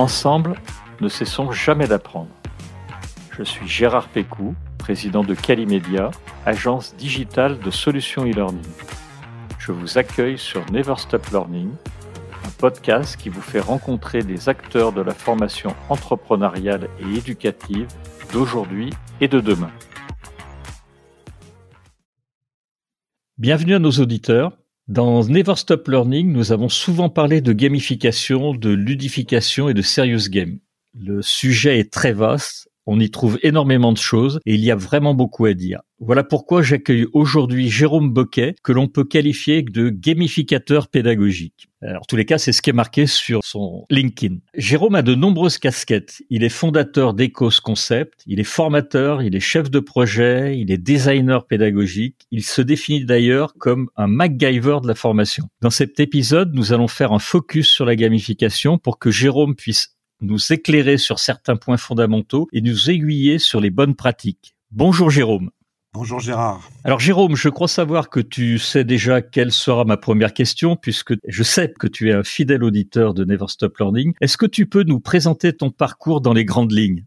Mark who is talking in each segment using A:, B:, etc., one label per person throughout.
A: Ensemble, ne cessons jamais d'apprendre. Je suis Gérard Pécou, président de Calimedia, agence digitale de solutions e-learning. Je vous accueille sur Never Stop Learning, un podcast qui vous fait rencontrer des acteurs de la formation entrepreneuriale et éducative d'aujourd'hui et de demain. Bienvenue à nos auditeurs. Dans Never Stop Learning, nous avons souvent parlé de gamification, de ludification et de serious game. Le sujet est très vaste on y trouve énormément de choses et il y a vraiment beaucoup à dire. Voilà pourquoi j'accueille aujourd'hui Jérôme Boquet, que l'on peut qualifier de gamificateur pédagogique. Alors, en tous les cas, c'est ce qui est marqué sur son LinkedIn. Jérôme a de nombreuses casquettes. Il est fondateur d'Ecos Concept, il est formateur, il est chef de projet, il est designer pédagogique. Il se définit d'ailleurs comme un MacGyver de la formation. Dans cet épisode, nous allons faire un focus sur la gamification pour que Jérôme puisse nous éclairer sur certains points fondamentaux et nous aiguiller sur les bonnes pratiques. Bonjour Jérôme.
B: Bonjour Gérard.
A: Alors Jérôme, je crois savoir que tu sais déjà quelle sera ma première question puisque je sais que tu es un fidèle auditeur de Never Stop Learning. Est-ce que tu peux nous présenter ton parcours dans les grandes lignes?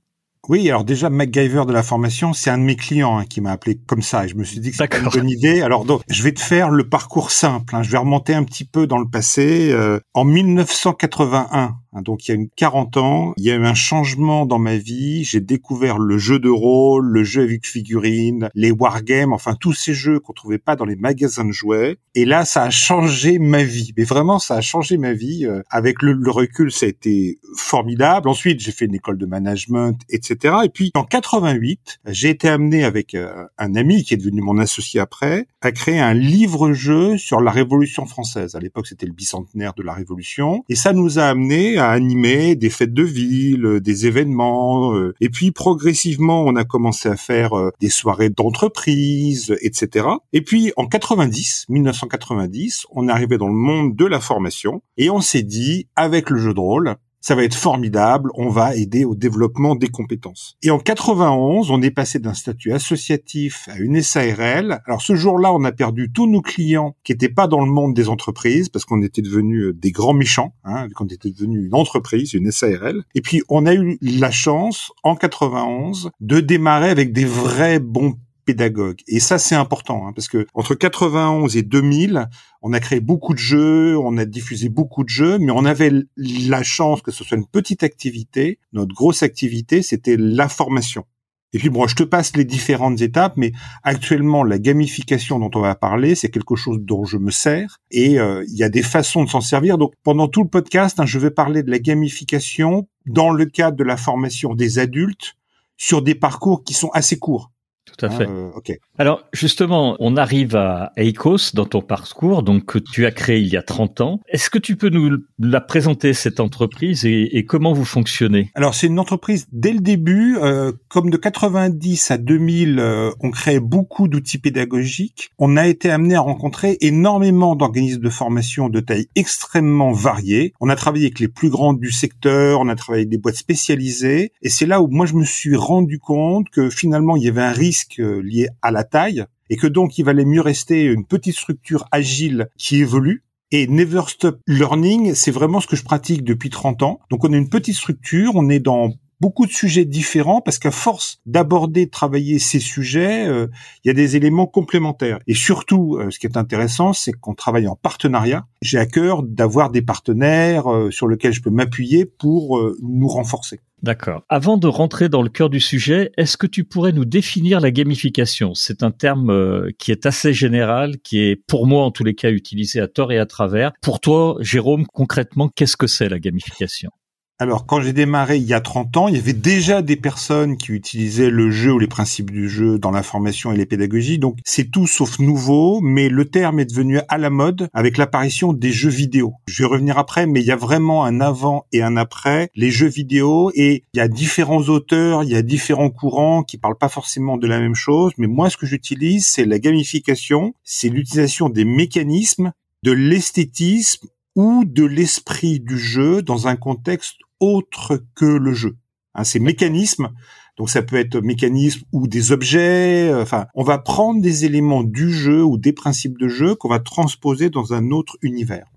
B: Oui, alors déjà MacGyver de la formation, c'est un de mes clients hein, qui m'a appelé comme ça et je me suis dit que c'était une bonne idée. Alors donc, je vais te faire le parcours simple. Hein. Je vais remonter un petit peu dans le passé. Euh, en 1981, Hein, donc il y a une 40 ans, il y a eu un changement dans ma vie. J'ai découvert le jeu de rôle, le jeu avec figurines, les wargames, enfin tous ces jeux qu'on trouvait pas dans les magasins de jouets. Et là, ça a changé ma vie. Mais vraiment, ça a changé ma vie. Euh, avec le, recul, ça a été formidable. Ensuite, j'ai fait une école de management, etc. Et puis en 88, j'ai été amené avec euh, un ami qui est devenu mon associé après à créer un livre-jeu sur la Révolution française. À l'époque, c'était le bicentenaire de la Révolution. Et ça nous a amené animer des fêtes de ville, euh, des événements. Euh, et puis progressivement, on a commencé à faire euh, des soirées d'entreprise, etc. Et puis en 90, 1990, on est arrivé dans le monde de la formation et on s'est dit, avec le jeu de rôle, ça va être formidable, on va aider au développement des compétences. Et en 91, on est passé d'un statut associatif à une SARL. Alors ce jour-là, on a perdu tous nos clients qui n'étaient pas dans le monde des entreprises parce qu'on était devenus euh, des grands méchants, hein, qu'on était devenu une entreprise, une SARL. Et puis on a eu la chance en 91 de démarrer avec des vrais bons pédagogue. Et ça, c'est important, hein, parce que entre 91 et 2000, on a créé beaucoup de jeux, on a diffusé beaucoup de jeux, mais on avait la chance que ce soit une petite activité. Notre grosse activité, c'était la formation. Et puis bon, je te passe les différentes étapes, mais actuellement, la gamification dont on va parler, c'est quelque chose dont je me sers, et euh, il y a des façons de s'en servir. Donc pendant tout le podcast, hein, je vais parler de la gamification dans le cadre de la formation des adultes sur des parcours qui sont assez courts.
A: Tout à fait. Euh, Alors justement, on arrive à EICOS dans ton parcours, donc que tu as créé il y a 30 ans. Est-ce que tu peux nous la présenter cette entreprise et, comment vous fonctionnez?
B: Alors c'est une entreprise dès le début, euh, comme de 90 à 2000, euh, on crée beaucoup d'outils pédagogiques. On a été amené à rencontrer énormément d'organismes de formation de taille extrêmement variée. On a travaillé avec les plus grands du secteur, on a travaillé avec des boîtes spécialisées, et c'est là où moi je me suis rendu compte que finalement il y avait un risque lié à la taille et que donc il valait mieux rester une petite structure agile qui évolue. Et Never Stop Learning, c'est vraiment ce que je pratique depuis 30 ans. Donc on est une petite structure, on est dans beaucoup de sujets différents parce qu'à force d'aborder, de travailler ces sujets, euh, il y a des éléments complémentaires. Et surtout, euh, ce qui est intéressant, c'est qu'on travaille en partenariat. J'ai à cœur d'avoir des partenaires euh, sur lesquels je peux m'appuyer pour nous renforcer.
A: D'accord. Avant de rentrer dans le cœur du sujet, est-ce que tu pourrais nous définir la gamification? C'est un terme euh, qui est assez général, qui est pour moi en tous les cas utilisé à tort et à travers. Pour toi, Jérôme, concrètement, qu'est-ce que c'est la gamification?
B: Alors, quand j'ai démarré il y a 30 ans, il y avait déjà des personnes qui utilisaient le jeu ou les principes du jeu dans la formation et les pédagogies. Donc, c'est tout sauf nouveau, mais le terme est devenu à la mode avec l'apparition des jeux vidéo. Je vais revenir après, mais il y a vraiment un avant et un après les jeux vidéo et il y a différents auteurs, il y a différents courants qui parlent pas forcément de la même chose. Mais moi, ce que j'utilise, c'est la gamification, c'est l'utilisation des mécanismes de l'esthétisme ou de l'esprit du jeu dans un contexte autre que le jeu. Hein, ces mécanismes, donc ça peut être mécanisme ou des objets, euh, enfin, on va prendre des éléments du jeu ou des principes de jeu qu'on va transposer dans un autre univers.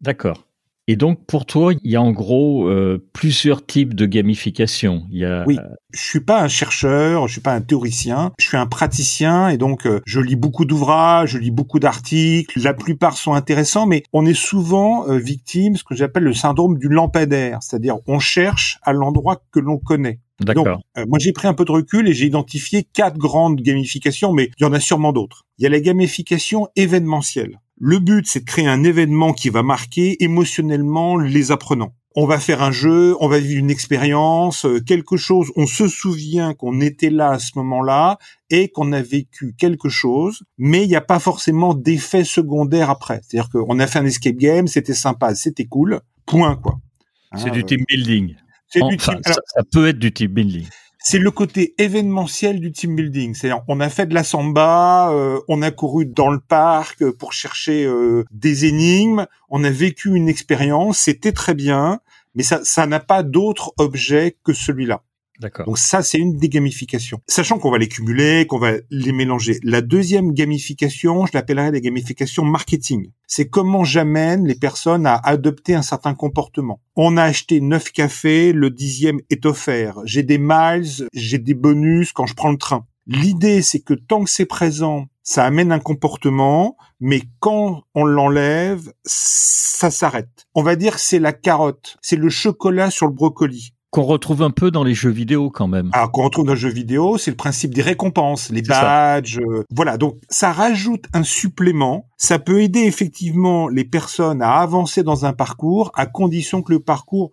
A: D'accord. Et donc pour toi, il y a en gros euh, plusieurs types de gamification. Il y a...
B: Oui, je suis pas un chercheur, je suis pas un théoricien, je suis un praticien et donc euh, je lis beaucoup d'ouvrages, je lis beaucoup d'articles. La plupart sont intéressants, mais on est souvent euh, victime ce que j'appelle le syndrome du lampadaire, c'est-à-dire on cherche à l'endroit que l'on connaît.
A: D'accord.
B: moi, j'ai pris un peu de recul et j'ai identifié quatre grandes gamifications, mais il y en a sûrement d'autres. Il y a la gamification événementielle. Le but, c'est de créer un événement qui va marquer émotionnellement les apprenants. On va faire un jeu, on va vivre une expérience, euh, quelque chose, on se souvient qu'on était là à ce moment-là et qu'on a vécu quelque chose, mais il n'y a pas forcément d'effet secondaire après. C'est-à-dire qu'on a fait un escape game, c'était sympa, c'était cool, point quoi.
A: C'est du hein, team building. Du team... ça, ça peut être du team building
B: c'est le côté événementiel du team building. C'est on a fait de la samba, euh, on a couru dans le parc pour chercher euh, des énigmes, on a vécu une expérience, c'était très bien, mais ça ça n'a pas d'autre objet que celui-là.
A: D'accord.
B: Donc ça, c'est une des gamifications. Sachant qu'on va les cumuler, qu'on va les mélanger. La deuxième gamification, je l'appellerais la gamification marketing. C'est comment j'amène les personnes à adopter un certain comportement. On a acheté neuf cafés, le dixième est offert. J'ai des miles, j'ai des bonus quand je prends le train. L'idée, c'est que tant que c'est présent, ça amène un comportement, mais quand on l'enlève, ça s'arrête. On va dire que c'est la carotte, c'est le chocolat sur le brocoli
A: qu'on retrouve un peu dans les jeux vidéo quand même.
B: Ah, qu'on retrouve dans les jeux vidéo, c'est le principe des récompenses, les badges. Euh, voilà, donc ça rajoute un supplément. Ça peut aider effectivement les personnes à avancer dans un parcours à condition que le parcours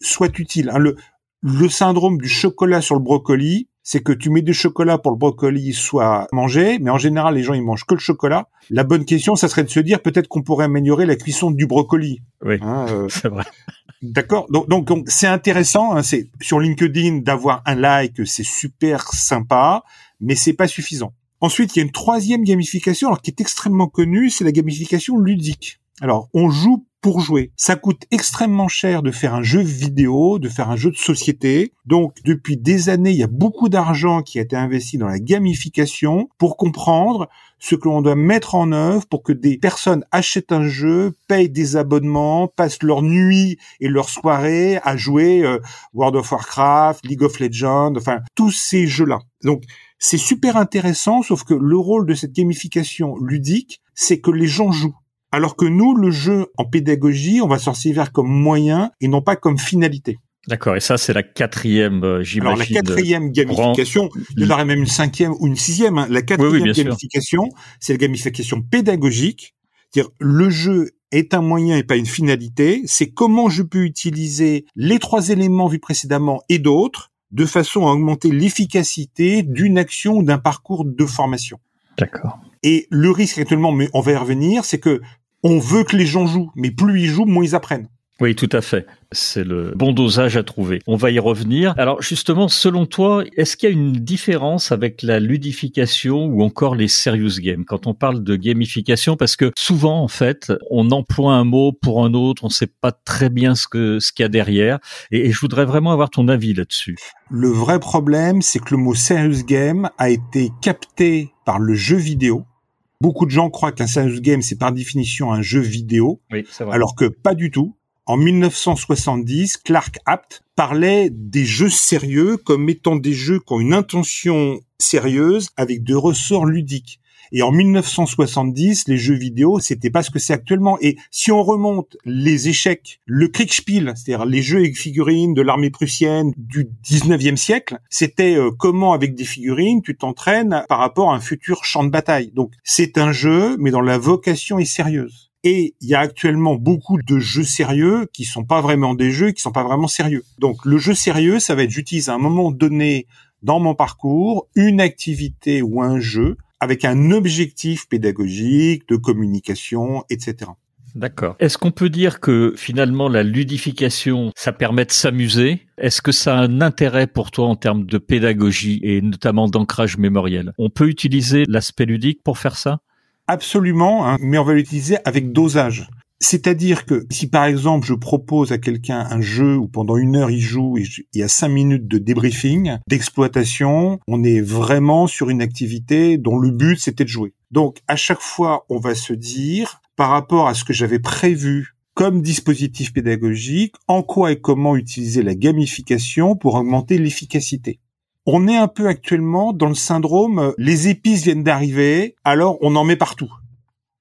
B: soit utile. Hein, le, le syndrome du chocolat sur le brocoli, c'est que tu mets du chocolat pour le brocoli soit mangé, mais en général les gens ils mangent que le chocolat. La bonne question, ça serait de se dire peut-être qu'on pourrait améliorer la cuisson du brocoli.
A: Oui, hein, euh, c'est vrai.
B: D'accord. Donc, donc, c'est intéressant. Hein, c'est sur LinkedIn d'avoir un like, c'est super sympa, mais c'est pas suffisant. Ensuite, il y a une troisième gamification, alors qui est extrêmement connue, c'est la gamification ludique. Alors, on joue pour jouer. Ça coûte extrêmement cher de faire un jeu vidéo, de faire un jeu de société. Donc, depuis des années, il y a beaucoup d'argent qui a été investi dans la gamification pour comprendre ce que l'on doit mettre en œuvre pour que des personnes achètent un jeu, payent des abonnements, passent leur nuit et leur soirée à jouer euh, World of Warcraft, League of Legends, enfin tous ces jeux-là. Donc c'est super intéressant, sauf que le rôle de cette gamification ludique, c'est que les gens jouent. Alors que nous, le jeu en pédagogie, on va s'en servir comme moyen et non pas comme finalité.
A: D'accord, et ça c'est la quatrième, j'imagine.
B: Alors la quatrième gamification, il y en aurait même une cinquième ou une sixième. Hein. La quatrième gamification, c'est la gamification pédagogique. C'est-à-dire le jeu est un moyen et pas une finalité. C'est comment je peux utiliser les trois éléments vus précédemment et d'autres de façon à augmenter l'efficacité d'une action ou d'un parcours de formation.
A: D'accord.
B: Et le risque actuellement, mais on va y revenir, c'est que on veut que les gens jouent, mais plus ils jouent, moins ils apprennent.
A: Oui, tout à fait. C'est le bon dosage à trouver. On va y revenir. Alors justement, selon toi, est-ce qu'il y a une différence avec la ludification ou encore les serious games? Quand on parle de gamification Parce que souvent, en fait, on emploie un mot pour un autre, on ne sait pas très bien ce que ce qu'il y a derrière. Et, et je voudrais vraiment avoir ton avis là-dessus.
B: Le vrai problème, c'est que le mot serious game a été capté par le jeu vidéo Beaucoup de gens croient qu'un serious game, c'est par définition un jeu vidéo,
A: oui, vrai.
B: alors que pas du tout. En 1970, Clark Apt parlait des jeux sérieux comme étant des jeux qui ont une intention sérieuse avec des ressorts ludiques. Et en 1970, les jeux vidéo, c'était pas ce que c'est actuellement. Et si on remonte les échecs, le Kriegspiel, c'est-à-dire les jeux avec figurines de l'armée prussienne du 19e siècle, c'était euh, comment avec des figurines tu t'entraînes par rapport à un futur champ de bataille. Donc c'est un jeu, mais dont la vocation est sérieuse. Et il y a actuellement beaucoup de jeux sérieux qui sont pas vraiment des jeux, qui sont pas vraiment sérieux. Donc le jeu sérieux, ça va être j'utilise à un moment donné dans mon parcours une activité ou un jeu avec un objectif pédagogique, de communication, etc.
A: D'accord. Est-ce qu'on peut dire que finalement la ludification, ça permet de s'amuser? Est-ce que ça a un intérêt pour toi en termes de pédagogie et notamment d'ancrage mémoriel? On peut utiliser l'aspect ludique pour faire ça?
B: Absolument, hein, mais on va l'utiliser avec dosage. C'est-à-dire que si par exemple je propose à quelqu'un un jeu où pendant une heure il joue et il y a cinq minutes de débriefing, d'exploitation, on est vraiment sur une activité dont le but c'était de jouer. Donc à chaque fois on va se dire par rapport à ce que j'avais prévu comme dispositif pédagogique, en quoi et comment utiliser la gamification pour augmenter l'efficacité. On est un peu actuellement dans le syndrome euh, les épices viennent d'arriver, alors on en met partout.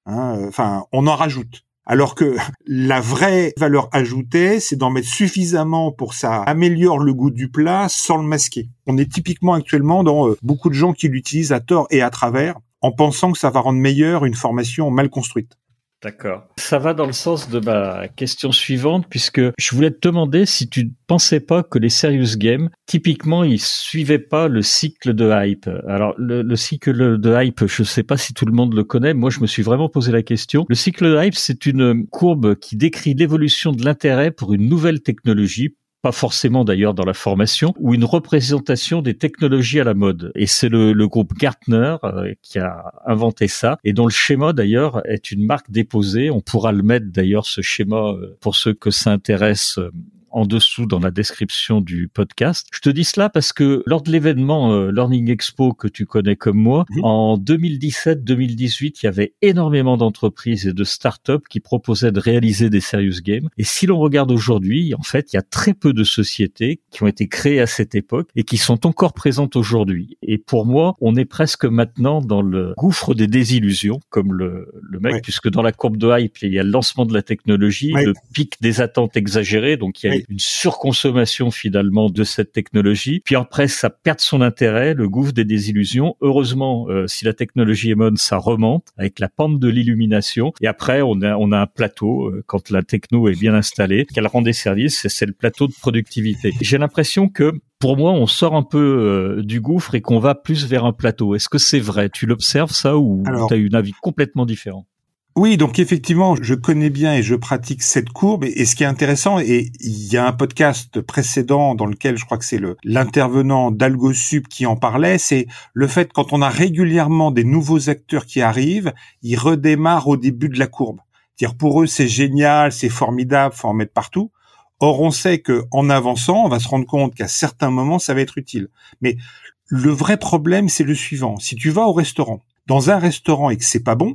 B: Hein, euh, enfin, on en rajoute. Alors que la vraie valeur ajoutée, c'est d'en mettre suffisamment pour ça améliore le goût du plat sans le masquer. On est typiquement actuellement dans euh, beaucoup de gens qui l'utilisent à tort et à travers en pensant que ça va rendre meilleure une formation mal construite.
A: D'accord. Ça va dans le sens de ma question suivante, puisque je voulais te demander si tu ne pensais pas que les serious games, typiquement, ils suivaient pas le cycle de hype. Alors, le, cycle de hype, je ne sais pas si tout le monde le connaît. Moi, je me suis vraiment posé la question. Le cycle de hype, c'est une courbe qui décrit l'évolution de l'intérêt pour une nouvelle technologie pas forcément d'ailleurs dans la formation, ou une représentation des technologies à la mode. Et c'est le, groupe Gartner euh, qui a inventé ça, et dont le schéma d'ailleurs est une marque déposée. On pourra le mettre d'ailleurs ce schéma euh, pour ceux que ça intéresse euh, en dessous dans la description du podcast. Je te dis cela parce que lors de l'événement euh, Learning Expo que tu connais comme moi, en 2017-2018, il y avait énormément d'entreprises et de startups qui proposaient de réaliser des serious games. Et si l'on regarde aujourd'hui, en fait, il y a très peu de sociétés qui ont été créées à cette époque et qui sont encore présentes aujourd'hui. Et pour moi, on est presque maintenant dans le gouffre des désillusions, comme le, le mec, puisque dans la courbe de hype, il y a le lancement de la technologie, le pic des attentes exagérées, donc il y a une surconsommation finalement de cette technologie. Puis après, ça perd son intérêt, le gouffre des désillusions. Heureusement, euh, si la technologie est bonne, ça remonte avec la pente de l'illumination. Et après, on a, on a un plateau, euh, quand la techno est bien installée, qu'elle rend des services, c'est le plateau de productivité. J'ai l'impression que pour moi, on sort un peu euh, du gouffre et qu'on va plus vers un plateau. Est-ce que c'est vrai? Tu l'observes ça ou tu as une avis complètement différent?
B: Oui, donc effectivement, je connais bien et je pratique cette courbe. Et, ce qui est intéressant, et il y a un podcast précédent dans lequel je crois que c'est l'intervenant d'AlgoSup qui en parlait, c'est le fait quand on a régulièrement des nouveaux acteurs qui arrivent, ils redémarrent au début de la courbe. C'est-à-dire pour eux, c'est génial, c'est formidable, faut en mettre partout. Or, on sait que en avançant, on va se rendre compte qu'à certains moments, ça va être utile. Mais le vrai problème, c'est le suivant. Si tu vas au restaurant, dans un restaurant et que c'est pas bon,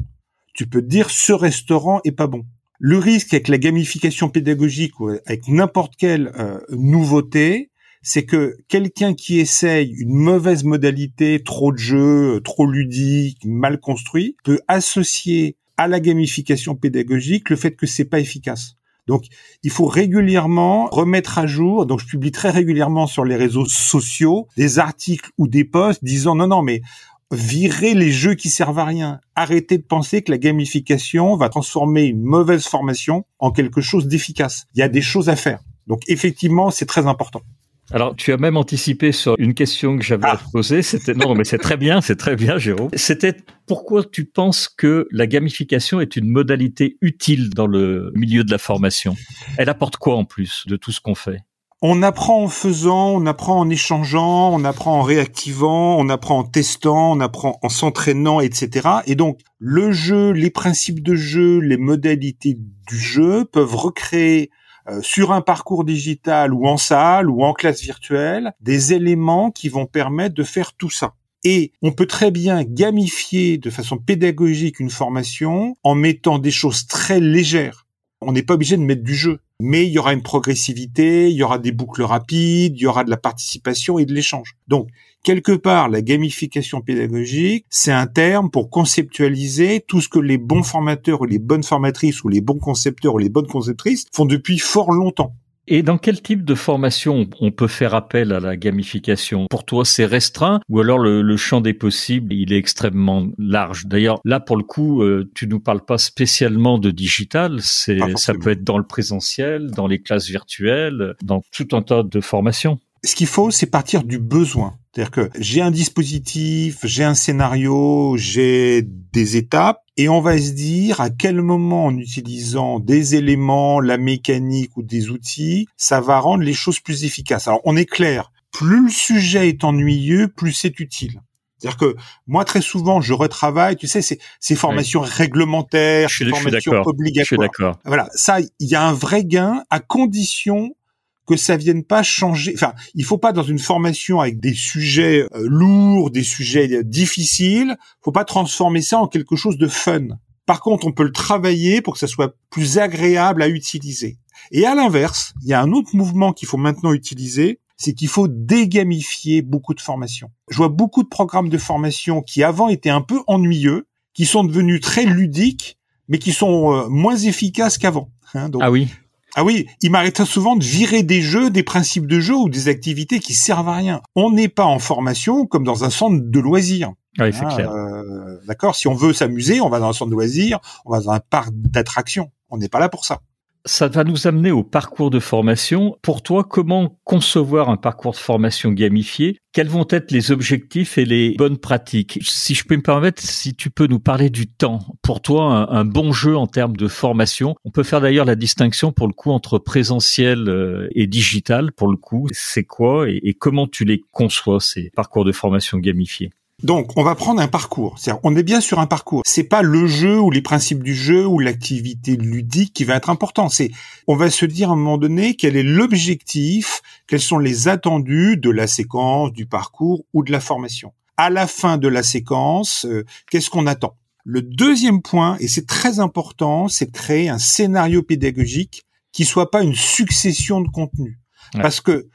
B: tu peux dire ce restaurant est pas bon. Le risque avec la gamification pédagogique ou avec n'importe quelle euh, nouveauté, c'est que quelqu'un qui essaye une mauvaise modalité, trop de jeu, trop ludique, mal construit, peut associer à la gamification pédagogique le fait que c'est pas efficace. Donc, il faut régulièrement remettre à jour. Donc, je publie très régulièrement sur les réseaux sociaux des articles ou des posts disant non, non, mais Virez les jeux qui servent à rien. Arrêtez de penser que la gamification va transformer une mauvaise formation en quelque chose d'efficace. Il y a des choses à faire. Donc effectivement, c'est très important.
A: Alors, tu as même anticipé sur une question que j'avais à te ah. poser. C'était non, mais c'est très bien, c'est très bien, Jérôme. C'était pourquoi tu penses que la gamification est une modalité utile dans le milieu de la formation? Elle apporte quoi en plus de tout ce qu'on fait?
B: On apprend en faisant, on apprend en échangeant, on apprend en réactivant, on apprend en testant, on apprend en s'entraînant, etc. Et donc, le jeu, les principes de jeu, les modalités du jeu peuvent recréer euh, sur un parcours digital ou en salle ou en classe virtuelle des éléments qui vont permettre de faire tout ça. Et on peut très bien gamifier de façon pédagogique une formation en mettant des choses très légères. On n'est pas obligé de mettre du jeu mais il y aura une progressivité, il y aura des boucles rapides, il y aura de la participation et de l'échange. Donc, quelque part, la gamification pédagogique, c'est un terme pour conceptualiser tout ce que les bons formateurs ou les bonnes formatrices ou les bons concepteurs ou les bonnes conceptrices font depuis fort longtemps.
A: Et dans quel type de formation on peut faire appel à la gamification? Pour toi, c'est restreint ou alors le, champ des possibles, il est extrêmement large? D'ailleurs, là, pour le coup, euh, tu nous parles pas spécialement de digital, c'est ça peut être dans le présentiel, dans les classes virtuelles, dans tout un tas de formations.
B: Ce qu'il faut, c'est partir du besoin. C'est-à-dire que j'ai un dispositif, j'ai un scénario, j'ai des étapes, et on va se dire à quel moment, en utilisant des éléments, la mécanique ou des outils, ça va rendre les choses plus efficaces. Alors on est clair, plus le sujet est ennuyeux, plus c'est utile. C'est-à-dire que moi, très souvent, je retravaille, tu sais, ces, ces formations réglementaires, ces formations obligatoires. Je suis d'accord. Voilà, ça, il y a un vrai gain à condition que ça vienne pas changer. Enfin, il faut pas dans une formation avec des sujets euh, lourds, des sujets difficiles, faut pas transformer ça en quelque chose de fun. Par contre, on peut le travailler pour que ça soit plus agréable à utiliser. Et à l'inverse, il y a un autre mouvement qu'il faut maintenant utiliser, c'est qu'il faut dégamifier beaucoup de formations. Je vois beaucoup de programmes de formation qui avant étaient un peu ennuyeux, qui sont devenus très ludiques, mais qui sont euh, moins efficaces qu'avant.
A: Hein, ah oui.
B: Ah oui, il m'arrête souvent de virer des jeux, des principes de jeu ou des activités qui servent à rien. On n'est pas en formation comme dans un centre de loisirs.
A: Oui, c'est ah, clair.
B: Euh, d'accord. Si on veut s'amuser, on va dans un centre de loisirs, on va dans un parc d'attractions. On n'est pas là pour ça.
A: Ça va nous amener au parcours de formation. Pour toi, comment concevoir un parcours de formation gamifié? Quels vont être les objectifs et les bonnes pratiques? Si je peux me permettre, si tu peux nous parler du temps. Pour toi, un, bon jeu en termes de formation. On peut faire d'ailleurs la distinction pour le coup entre présentiel euh, et digital. Pour le coup, c'est quoi et comment tu les conçois ces parcours de formation gamifiés?
B: Donc, on va prendre un parcours. on est bien sur un parcours. C'est pas le jeu ou les principes du jeu ou l'activité ludique qui va être important. C'est, on va se dire à un moment donné quel est l'objectif, quels sont les attendus de la séquence, du parcours ou de la formation. À la fin de la séquence, euh, qu'est-ce qu'on attend? Le deuxième point, et c'est très important, c'est de créer un scénario pédagogique qui soit pas une succession de contenus. Parce que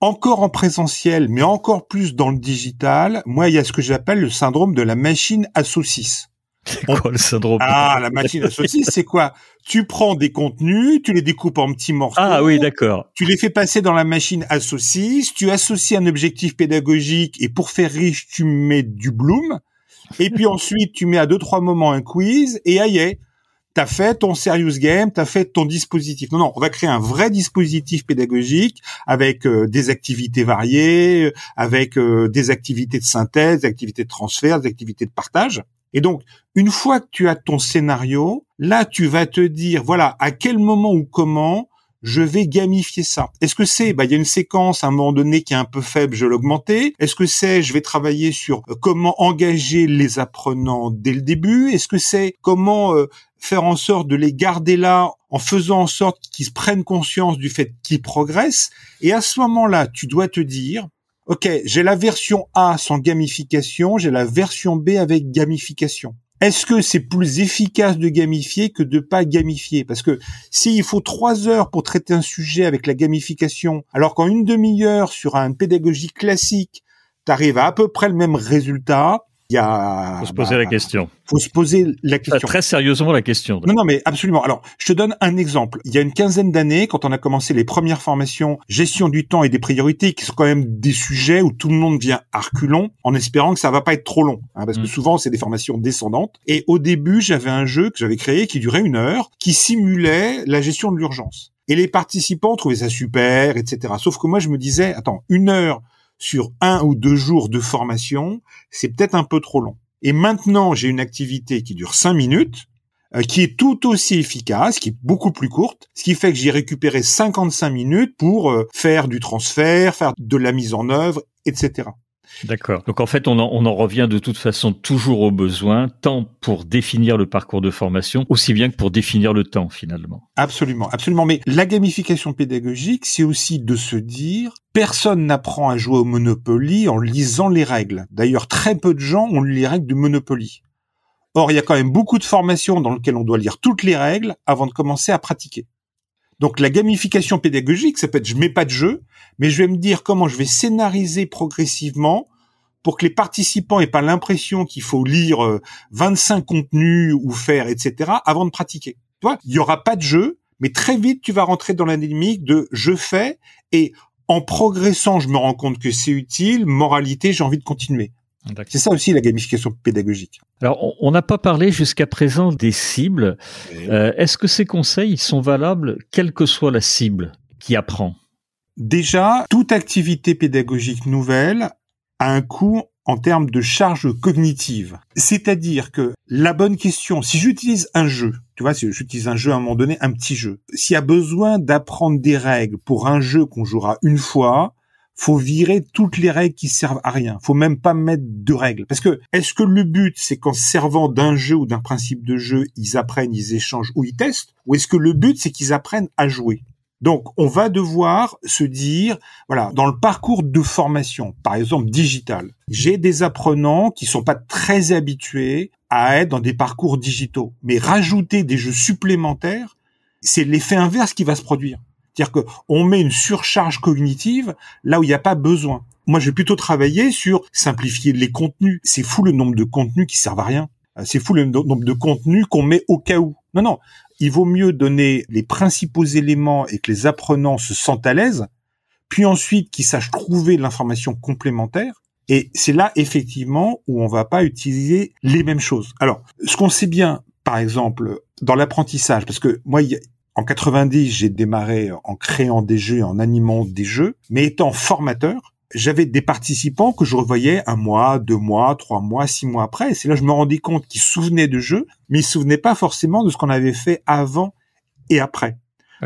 B: encore en présentiel, mais encore plus dans le digital, moi, il y a ce que j'appelle le syndrome de la machine à saucisses.
A: C'est quoi le syndrome
B: Ah, la machine à saucisses, c'est quoi? Tu prends des contenus, tu les découpes en petits morceaux.
A: Ah oui, d'accord.
B: Tu les fais passer dans la machine à saucisses, tu associes un objectif pédagogique et pour faire riche, tu mets du bloom. Et puis ensuite, tu mets à deux, trois moments un quiz et aïe, t'as fait ton serious game, t'as fait ton dispositif. Non, non, on va créer un vrai dispositif pédagogique avec euh, des activités variées, avec euh, des activités de synthèse, des activités de transfert, des activités de partage. Et donc, une fois que tu as ton scénario, là, tu vas te dire, voilà, à quel moment ou comment je vais gamifier ça. Est-ce que c'est, bah, il y a une séquence à un moment donné qui est un peu faible, je vais l'augmenter. Est-ce que c'est, je vais travailler sur euh, comment engager les apprenants dès le début. Est-ce que c'est comment faire en sorte de les garder là en faisant en sorte qu'ils prennent conscience du fait qu'ils progressent. Et à ce moment-là, tu dois te dire, OK, j'ai la version A sans gamification, j'ai la version B avec gamification. Est-ce que c'est plus efficace de gamifier que de pas gamifier? Parce que s'il faut trois heures pour traiter un sujet avec la gamification, alors qu'en une demi-heure sur une pédagogie classique, tu arrives à à peu près le même résultat, il y a.
A: Faut se poser la bah, question.
B: Faut se poser la question.
A: Très sérieusement la question.
B: Non, non, mais absolument. Alors, je te donne un exemple. Il y a une quinzaine d'années, quand on a commencé les premières formations gestion du temps et des priorités, qui sont quand même des sujets où tout le monde vient à reculons, en espérant que ça va pas être trop long, hein, parce que mm. souvent c'est des formations descendantes. Et au début, j'avais un jeu que j'avais créé qui durait une heure, qui simulait la gestion de l'urgence. Et les participants trouvaient ça super, etc. Sauf que moi, je me disais, attends, une heure sur un ou deux jours de formation, c'est peut-être un peu trop long. Et maintenant, j'ai une activité qui dure cinq minutes, euh, qui est tout aussi efficace, qui est beaucoup plus courte, ce qui fait que j'ai récupéré 55 minutes pour euh, faire du transfert, faire de la mise en œuvre, etc.
A: D'accord. Donc en fait, on en, on en, revient de toute façon toujours aux besoins, tant pour définir le parcours de formation, aussi bien que pour définir le temps finalement.
B: Absolument, absolument. Mais la gamification pédagogique, c'est aussi de se dire, personne n'apprend à jouer au Monopoly en lisant les règles. D'ailleurs, très peu de gens ont lu les règles du Monopoly. Or, il y a quand même beaucoup de formations dans lesquelles on doit lire toutes les règles avant de commencer à pratiquer. Donc la gamification pédagogique, ça peut être je mets pas de jeu, mais je vais me dire comment je vais scénariser progressivement pour que les participants aient pas l'impression qu'il faut lire 25 euh, contenus ou faire etc. avant de pratiquer. Tu vois, il y aura pas de jeu, mais très vite tu vas rentrer dans la dynamique de je fais et en progressant, je me rends compte que c'est utile, moralité, j'ai envie de continuer. C'est ça aussi la gamification pédagogique.
A: Alors, on n'a pas parlé jusqu'à présent des cibles. Euh, est-ce que ces conseils sont valables quelle que soit la cible qui apprend?
B: Déjà, toute activité pédagogique nouvelle a un coût en termes de charge cognitive. C'est-à-dire que la bonne question, si j'utilise un jeu, tu vois, si j'utilise un jeu à un moment donné, un petit jeu, s'il y a besoin d'apprendre des règles pour un jeu qu'on jouera une fois, faut virer toutes les règles qui servent à rien. Faut même pas mettre de règles. Parce que, est-ce que le but, c'est qu'en servant d'un jeu ou d'un principe de jeu, ils apprennent, ils échangent ou ils testent? Ou est-ce que le but, c'est qu'ils apprennent à jouer? Donc, on va devoir se dire, voilà, dans le parcours de formation, par exemple digital, j'ai des apprenants qui sont pas très habitués à être dans des parcours digitaux. Mais rajouter des jeux supplémentaires, c'est l'effet inverse qui va se produire. C'est-à-dire qu'on met une surcharge cognitive là où il n'y a pas besoin. Moi, je vais plutôt travailler sur simplifier les contenus. C'est fou le nombre de contenus qui servent à rien. Euh, c'est fou le nombre de contenus qu'on met au cas où. Non, non. Il vaut mieux donner les principaux éléments et que les apprenants se sentent à l'aise, puis ensuite qu'ils sachent trouver l'information complémentaire. Et c'est là, effectivement, où on va pas utiliser les mêmes choses. Alors, ce qu'on sait bien, par exemple, dans l'apprentissage, parce que moi, en 90, j'ai démarré en créant des jeux, en animant des jeux, mais étant formateur, j'avais des participants que je revoyais un mois, deux mois, trois mois, six mois après. Et c'est là que je me rendais compte qu'ils souvenaient de jeux, mais ils se souvenaient pas forcément de ce qu'on avait fait avant et après.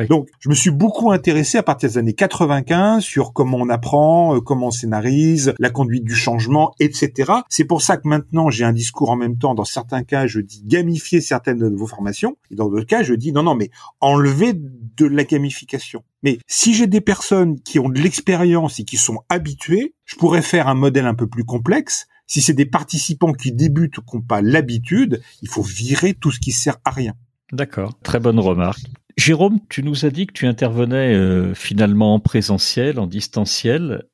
B: Donc, je me suis beaucoup intéressé à partir des années 95 sur comment on apprend, euh, comment on scénarise, la conduite du changement, etc. C'est pour ça que maintenant, j'ai un discours en même temps. Dans certains cas, je dis gamifier certaines de vos formations. Et dans d'autres cas, je dis non, non, mais enlever de la gamification. Mais si j'ai des personnes qui ont de l'expérience et qui sont habituées, je pourrais faire un modèle un peu plus complexe. Si c'est des participants qui débutent ou qui n'ont pas l'habitude, il faut virer tout ce qui sert à rien.
A: D'accord, très bonne remarque. Jérôme, tu nous as dit que tu intervenais euh, finalement en présentiel, en distanciel.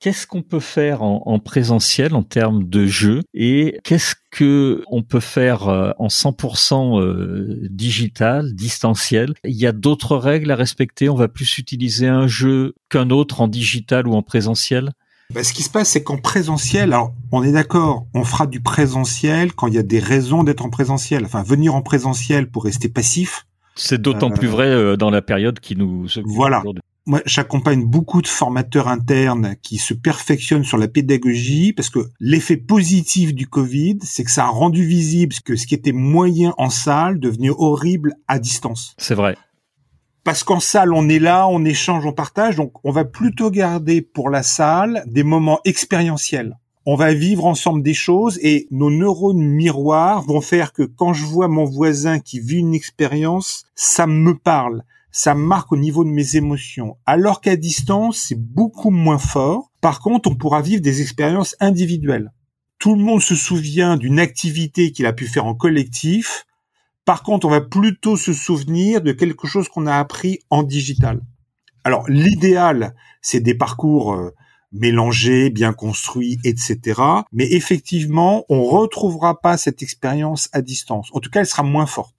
A: Qu'est-ce qu'on peut faire en, présentiel en termes de jeu et qu'est-ce que on peut faire euh, en 100% euh, digital, distanciel? Il y a d'autres règles à respecter? On va plus utiliser un jeu qu'un autre en digital ou en présentiel?
B: Bah, ce qui se passe, c'est qu'en présentiel, alors on est d'accord, on fera du présentiel quand il y a des raisons d'être en présentiel. Enfin, venir en présentiel pour rester passif,
A: c'est d'autant plus vrai euh, dans la période qui nous.
B: Voilà. Moi, j'accompagne beaucoup de formateurs internes qui se perfectionnent sur la pédagogie parce que l'effet positif du Covid, c'est que ça a rendu visible que ce qui était moyen en salle devenait horrible à distance.
A: C'est vrai.
B: Parce qu'en salle, on est là, on échange, on partage, donc on va plutôt garder pour la salle des moments expérientiels on va vivre ensemble des choses et nos neurones miroirs vont faire que quand je vois mon voisin qui vit une expérience, ça me parle, ça marque au niveau de mes émotions. Alors qu'à distance, c'est beaucoup moins fort. Par contre, on pourra vivre des expériences individuelles. Tout le monde se souvient d'une activité qu'il a pu faire en collectif. Par contre, on va plutôt se souvenir de quelque chose qu'on a appris en digital. Alors, l'idéal, c'est des parcours euh, mélangé, bien construit, etc. Mais effectivement, on retrouvera pas cette expérience à distance. En tout cas, elle sera moins forte.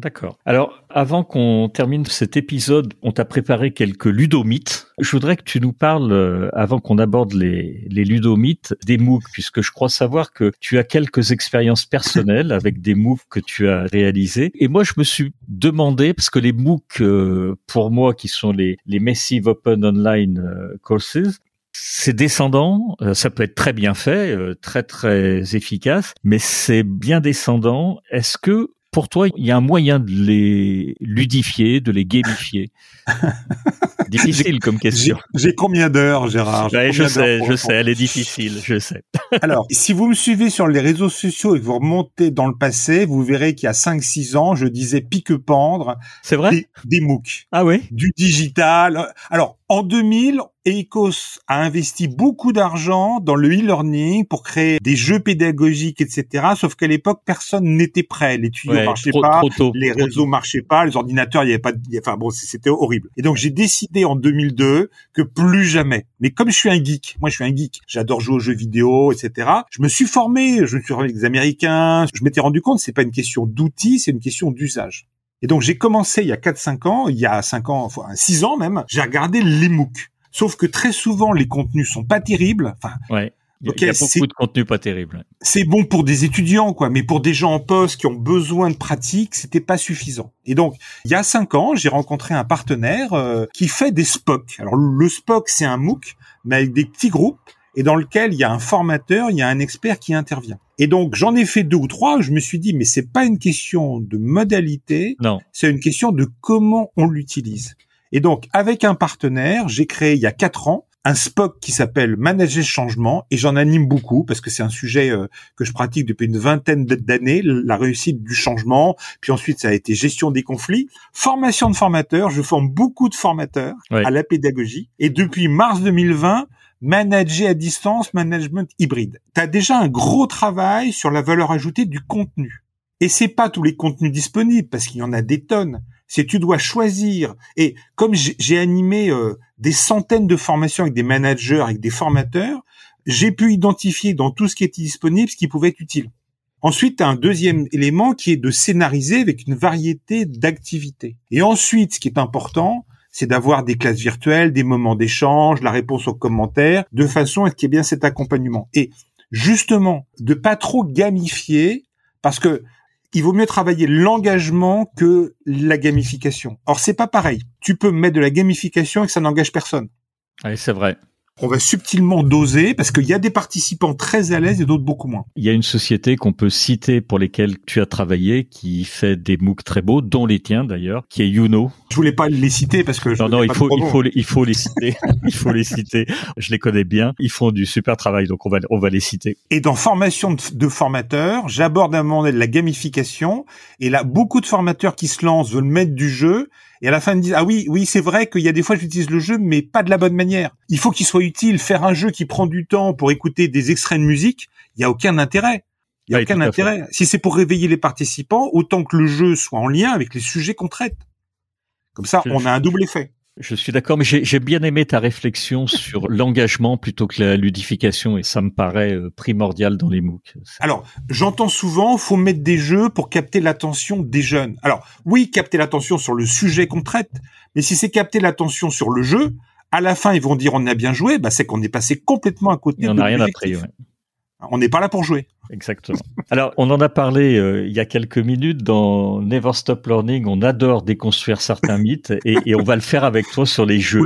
A: D'accord. Alors, avant qu'on termine cet épisode, on t'a préparé quelques ludomythes. Je voudrais que tu nous parles, euh, avant qu'on aborde les, les ludomythes, des MOOC, puisque je crois savoir que tu as quelques expériences personnelles avec des MOOC que tu as réalisés. Et moi, je me suis demandé, parce que les MOOC, euh, pour moi, qui sont les, Massive Open Online euh, Courses, c'est descendant, euh, ça peut être très bien fait, euh, très très efficace, mais c'est bien descendant. Est-ce que pour toi, il y a un moyen de les ludifier, de les gamifier? Difficile comme question.
B: J'ai combien d'heures, Gérard?
A: Je sais, je sais, elle est difficile, je sais.
B: Alors, si vous me suivez sur les réseaux sociaux et que vous remontez dans le passé, vous verrez qu'il y a 5-6 ans, je disais pique-pendre.
A: C'est vrai?
B: des, des MOOC.
A: Ah oui?
B: Du digital. Alors, en 2000, EICOS a investi beaucoup d'argent dans le e-learning pour créer des jeux pédagogiques, etc. Sauf qu'à l'époque, personne n'était prêt. Les tuyaux marchaient pas, les réseaux marchaient pas, les ordinateurs, il y avait pas. Enfin bon, c'était horrible. Et donc j'ai décidé en 2002 que plus jamais. Mais comme je suis un geek, moi je suis un geek, j'adore jouer aux jeux vidéo, etc. Je me suis formé, je me suis formé avec des Américains. Je m'étais rendu compte, c'est pas une question d'outils, c'est une question d'usage. Et donc j'ai commencé il y a 4-5 ans, il y a 5 ans, enfin 6 ans même, j'ai regardé les MOOC. Sauf que très souvent, les contenus sont pas terribles. Enfin,
A: ouais. Il y a beaucoup de contenus pas terribles.
B: C'est bon pour des étudiants, quoi, mais pour des gens en poste qui ont besoin de pratique, c'était pas suffisant. Et donc, il y a cinq ans, j'ai rencontré un partenaire euh, qui fait des SPOC. Alors, le SPOC, c'est un MOOC, mais avec des petits groupes, et dans lequel il y a un formateur, il y a un expert qui intervient. Et donc, j'en ai fait deux ou trois. Je me suis dit, mais c'est pas une question de modalité.
A: Non.
B: C'est une question de comment on l'utilise. Et donc, avec un partenaire, j'ai créé il y a quatre ans un SPOC qui s'appelle Manager le changement et j'en anime beaucoup parce que c'est un sujet euh, que je pratique depuis une vingtaine d'années, la réussite du changement. Puis ensuite, ça a été gestion des conflits, formation de formateurs. Je forme beaucoup de formateurs à la pédagogie et depuis mars 2020, manager à distance, management hybride. Tu as déjà un gros travail sur la valeur ajoutée du contenu. Et c'est pas tous les contenus disponibles parce qu'il y en a des tonnes. C'est tu dois choisir. Et comme j'ai animé euh, des centaines de formations avec des managers, avec des formateurs, j'ai pu identifier dans tout ce qui était disponible ce qui pouvait être utile. Ensuite, as un deuxième élément qui est de scénariser avec une variété d'activités. Et ensuite, ce qui est important, c'est d'avoir des classes virtuelles, des moments d'échange, la réponse aux commentaires, de façon à ce qu'il y ait bien cet accompagnement. Et justement, de pas trop gamifier, parce que il vaut mieux travailler l'engagement que la gamification. Or, c'est pas pareil. Tu peux mettre de la gamification et que ça n'engage personne.
A: Oui, c'est vrai
B: on va subtilement doser parce qu'il y a des participants très à l'aise et d'autres beaucoup moins.
A: Il y a une société qu'on peut citer pour lesquelles tu as travaillé qui fait des MOOC très beaux, dont les tiens d'ailleurs, qui est Youno.
B: Je voulais pas les citer parce que je
A: non non il faut il faut il faut les citer. Il faut les citer. Je les connais bien. Ils font du super travail donc on va on va les citer.
B: Et dans formation de, formateurs j'aborde un moment de la gamification. Et là beaucoup de formateurs qui se lancent veulent mettre du jeu et à la fin ils disent ah oui oui c'est vrai qu'il y a des fois j'utilise le jeu mais pas de la bonne manière. Il faut qu'il soit utile. Faire un jeu qui prend du temps pour écouter des extraits de musique il y a aucun intérêt. Il y a aucun intérêt. Si c'est pour réveiller les participants autant que le jeu soit en lien avec les sujets qu'on traite. Comme ça, on a un double effet.
A: Je suis d'accord, mais j'ai bien aimé ta réflexion sur l'engagement plutôt que la ludification, et ça me paraît euh, primordial dans les MOOC.
B: Alors, j'entends souvent, faut mettre des jeux pour capter l'attention des jeunes. Alors, oui, capter l'attention sur le sujet qu'on traite, mais si c'est capter l'attention sur le jeu, à la fin, ils vont dire on a bien joué, bah, c'est qu'on est passé complètement à côté.
A: on n'a rien appris. Ouais.
B: On n'est pas là pour jouer.
A: Exactement. Alors, on en a parlé euh, il y a quelques minutes dans Never Stop Learning. On adore déconstruire certains mythes et, et, on va le faire avec toi sur les jeux.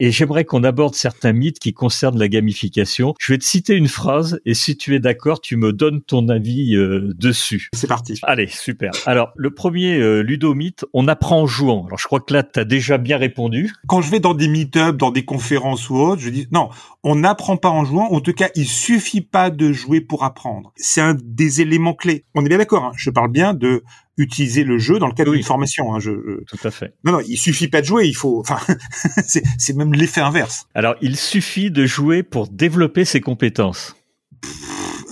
A: Et j'aimerais qu'on aborde certains mythes qui concernent la gamification. Je vais te citer une phrase et si tu es d'accord, tu me donnes ton avis euh, dessus.
B: C'est parti.
A: Allez, super. Alors, le premier euh, ludomythe, on apprend en jouant. Alors, je crois que là, tu as déjà bien répondu.
B: Quand je vais dans des meet-ups, dans des conférences ou autres, je dis non, on n'apprend pas en jouant. En tout cas, il suffit pas de jouer pour apprendre c'est un des éléments clés. On est bien d'accord. Hein. je parle bien de utiliser le jeu dans le cadre d'une formation. Hein, je,
A: Tout à fait.
B: Non, non, il suffit pas de jouer. Il faut. Enfin, c'est même l'effet inverse.
A: Alors, il suffit de jouer pour développer ses compétences.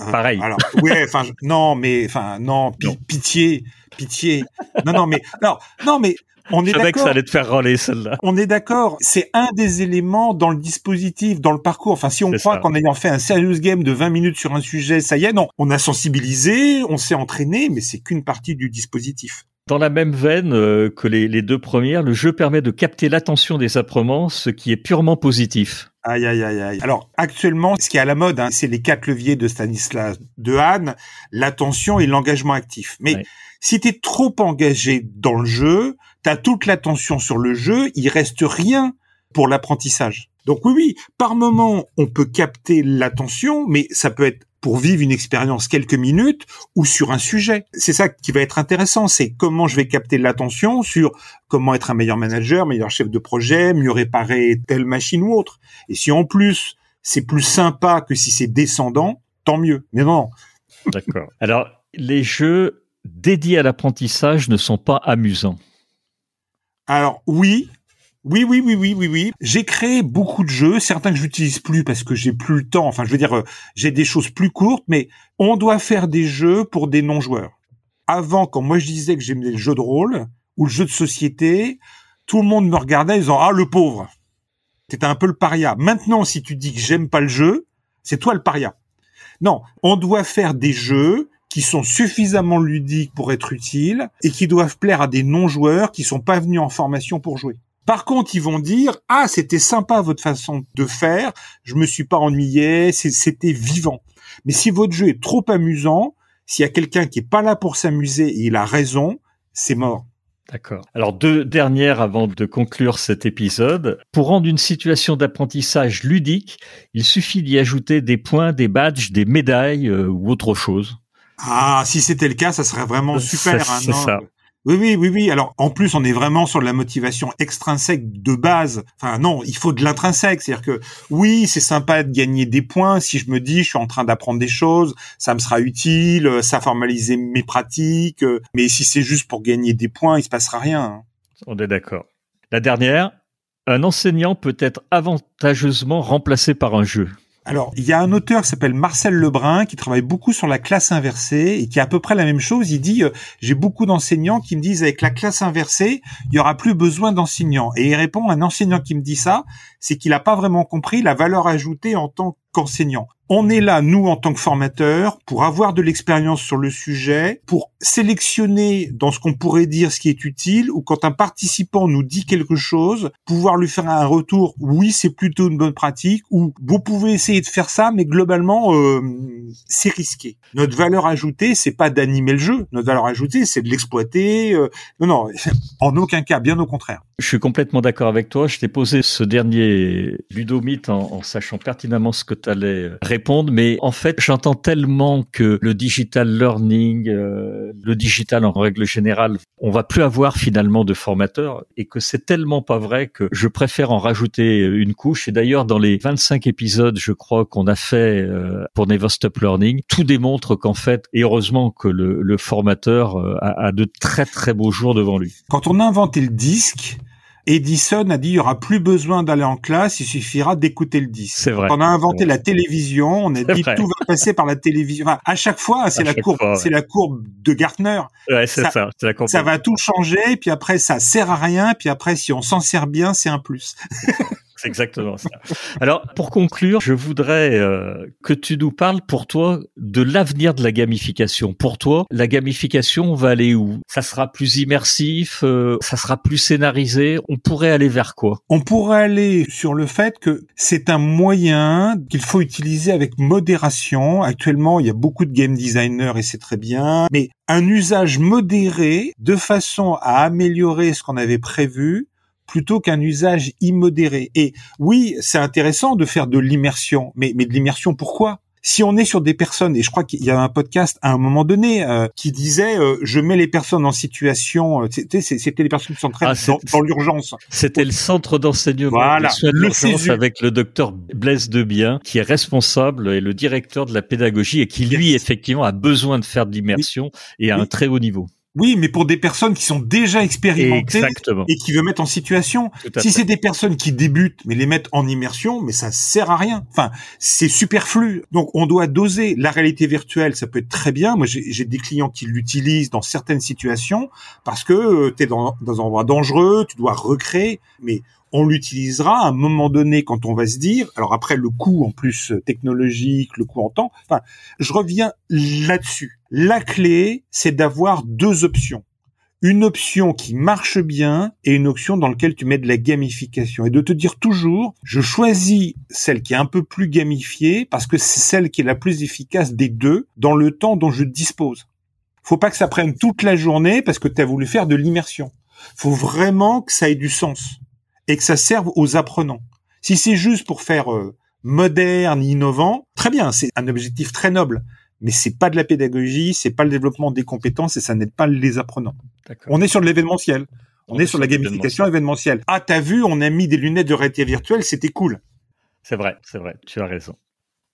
A: Euh, Pareil.
B: Alors, ouais. Enfin, non, mais enfin, non, pitié, pitié. Non, non, mais non, non, mais on est
A: d'accord. que ça allait te faire râler celle-là.
B: On est d'accord. C'est un des éléments dans le dispositif, dans le parcours. Enfin, si on croit qu'en ayant fait un serious game de 20 minutes sur un sujet, ça y est, non. On a sensibilisé, on s'est entraîné, mais c'est qu'une partie du dispositif.
A: Dans la même veine euh, que les, les, deux premières, le jeu permet de capter l'attention des apprenants, ce qui est purement positif.
B: Aïe, aïe, aïe, aïe. Alors, actuellement, ce qui est à la mode, hein, c'est les quatre leviers de Stanislas Dehaene, l'attention et l'engagement actif. Mais si tu es trop engagé dans le jeu, tu as toute l'attention sur le jeu, il reste rien pour l'apprentissage. Donc oui, oui, par moment, on peut capter l'attention, mais ça peut être pour vivre une expérience quelques minutes ou sur un sujet. C'est ça qui va être intéressant, c'est comment je vais capter l'attention sur comment être un meilleur manager, meilleur chef de projet, mieux réparer telle machine ou autre. Et si en plus c'est plus sympa que si c'est descendant, tant mieux. Mais non.
A: D'accord. Alors les jeux dédiés à l'apprentissage ne sont pas amusants.
B: Alors oui, oui, oui, oui, oui, oui, oui. J'ai créé beaucoup de jeux, certains que j'utilise plus parce que j'ai plus le temps. Enfin, je veux dire, euh, j'ai des choses plus courtes, mais on doit faire des jeux pour des non-joueurs. Avant, quand moi je disais que j'aimais le jeu de rôle ou le jeu de société, tout le monde me regardait en disant ah le pauvre. T'étais un peu le paria. Maintenant, si tu dis que j'aime pas le jeu, c'est toi le paria. Non, on doit faire des jeux qui sont suffisamment ludiques pour être utiles et qui doivent plaire à des non-joueurs qui sont pas venus en formation pour jouer. Par contre, ils vont dire ah c'était sympa votre façon de faire, je me suis pas ennuyé, c'était vivant. Mais si votre jeu est trop amusant, s'il y a quelqu'un qui est pas là pour s'amuser et il a raison, c'est mort.
A: D'accord. Alors deux dernières avant de conclure cet épisode. Pour rendre une situation d'apprentissage ludique, il suffit d'y ajouter des points, des badges, des médailles euh, ou autre chose.
B: Ah, si c'était le cas, ça serait vraiment super.
A: Hein, ça.
B: Oui, oui, oui, oui. Alors, en plus, on est vraiment sur la motivation extrinsèque de base. Enfin, non, il faut de l'intrinsèque. C'est-à-dire que, oui, c'est sympa de gagner des points. Si je me dis, je suis en train d'apprendre des choses, ça me sera utile, ça formaliser mes pratiques. Mais si c'est juste pour gagner des points, il se passera rien. Hein.
A: On est d'accord. La dernière, Un enseignant peut être avantageusement remplacé par un jeu.
B: Alors, il y a un auteur qui s'appelle Marcel Lebrun qui travaille beaucoup sur la classe inversée et qui a à peu près la même chose. Il dit, euh, j'ai beaucoup d'enseignants qui me disent avec la classe inversée, il y aura plus besoin d'enseignants. Et il répond, un enseignant qui me dit ça, c'est qu'il n'a pas vraiment compris la valeur ajoutée en tant qu'enseignant. On est là, nous, en tant que formateurs, pour avoir de l'expérience sur le sujet, pour sélectionner dans ce qu'on pourrait dire ce qui est utile, ou quand un participant nous dit quelque chose, pouvoir lui faire un retour, oui, c'est plutôt une bonne pratique, ou vous pouvez essayer de faire ça, mais globalement, euh, c'est risqué. Notre valeur ajoutée, c'est pas d'animer le jeu. Notre valeur ajoutée, c'est de l'exploiter. Euh, non, non, en aucun cas, bien au contraire.
A: Je suis complètement d'accord avec toi. Je t'ai posé ce dernier ludomite en, en sachant pertinemment ce que tu allais répondre mais en fait, j'entends tellement que le digital learning, euh, le digital en règle générale, on va plus avoir finalement de formateurs et que c'est tellement pas vrai que je préfère en rajouter une couche. Et d'ailleurs, dans les 25 épisodes, je crois qu'on a fait euh, pour Never Stop Learning, tout démontre qu'en fait, heureusement que le, le formateur euh, a, a de très très beaux jours devant lui.
B: Quand on a inventé le disque, Edison a dit il y aura plus besoin d'aller en classe, il suffira d'écouter le disque.
A: C'est vrai.
B: on a inventé la télévision, on a dit tout va passer par la télévision. Enfin, à chaque fois, c'est la courbe, c'est la courbe de Gartner.
A: Ouais, c'est ça. ça,
B: la ça va tout changer, puis après ça sert à rien, puis après si on s'en sert bien, c'est un plus.
A: Exactement ça. Alors, pour conclure, je voudrais euh, que tu nous parles pour toi de l'avenir de la gamification. Pour toi, la gamification va aller où? Ça sera plus immersif euh, Ça sera plus scénarisé On pourrait aller vers quoi?
B: On pourrait aller sur le fait que c'est un moyen qu'il faut utiliser avec modération. Actuellement, il y a beaucoup de game designers et c'est très bien, mais un usage modéré de façon à améliorer ce qu'on avait prévu plutôt qu'un usage immodéré. Et oui, c'est intéressant de faire de l'immersion, mais, mais de l'immersion pourquoi? Si on est sur des personnes, et je crois qu'il y a un podcast à un moment donné euh, qui disait euh, je mets les personnes en situation, euh, c'était les personnes qui sont très ah, dans, l'urgence.
A: C'était le centre d'enseignement voilà. avec le docteur Blaise Debien, qui est responsable et le directeur de la pédagogie et qui lui effectivement a besoin de faire de l'immersion et à un très haut niveau.
B: Oui, mais pour des personnes qui sont déjà expérimentées et qui veulent mettre en situation. Si c'est des personnes qui débutent, mais les mettre en immersion, mais ça sert à rien. Enfin, c'est superflu. Donc, on doit doser. La réalité virtuelle, ça peut être très bien. Moi, j'ai des clients qui l'utilisent dans certaines situations parce que euh, tu es dans, dans un endroit dangereux, tu dois recréer. Mais on l'utilisera à un moment donné quand on va se dire, alors après le coût en plus technologique, le coût en temps, enfin, je reviens là-dessus. La clé, c'est d'avoir deux options. Une option qui marche bien et une option dans laquelle tu mets de la gamification. Et de te dire toujours, je choisis celle qui est un peu plus gamifiée parce que c'est celle qui est la plus efficace des deux dans le temps dont je dispose. Faut pas que ça prenne toute la journée parce que tu as voulu faire de l'immersion. Faut vraiment que ça ait du sens et que ça serve aux apprenants. Si c'est juste pour faire euh, moderne, innovant, très bien, c'est un objectif très noble, mais c'est pas de la pédagogie, c'est pas le développement des compétences et ça n'aide pas les apprenants. On est sur de l'événementiel. On, est, sur la gamification événementielle. Ah, t'as vu, on a mis des lunettes de réalité virtuelle, c'était cool.
A: C'est vrai, c'est vrai, tu as raison.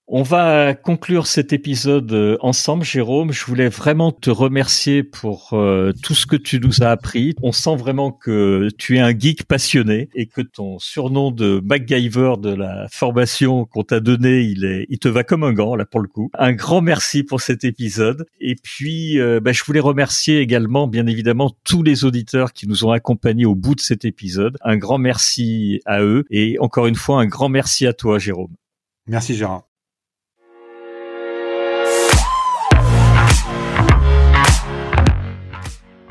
A: On va conclure cet épisode euh, ensemble, Jérôme. Je voulais vraiment te remercier pour euh, tout ce que tu nous as appris. On sent vraiment que tu es un geek passionné et que ton surnom de MacGyver de la formation qu'on t'a donné, il est, il te va comme un gant là pour le coup. Un grand merci pour cet épisode. Et puis, euh, bah, je voulais remercier également, bien évidemment, tous les auditeurs qui nous ont accompagnés au bout de cet épisode. Un grand merci à eux et encore une fois, un grand merci à toi, Jérôme.
B: Merci, Gérard.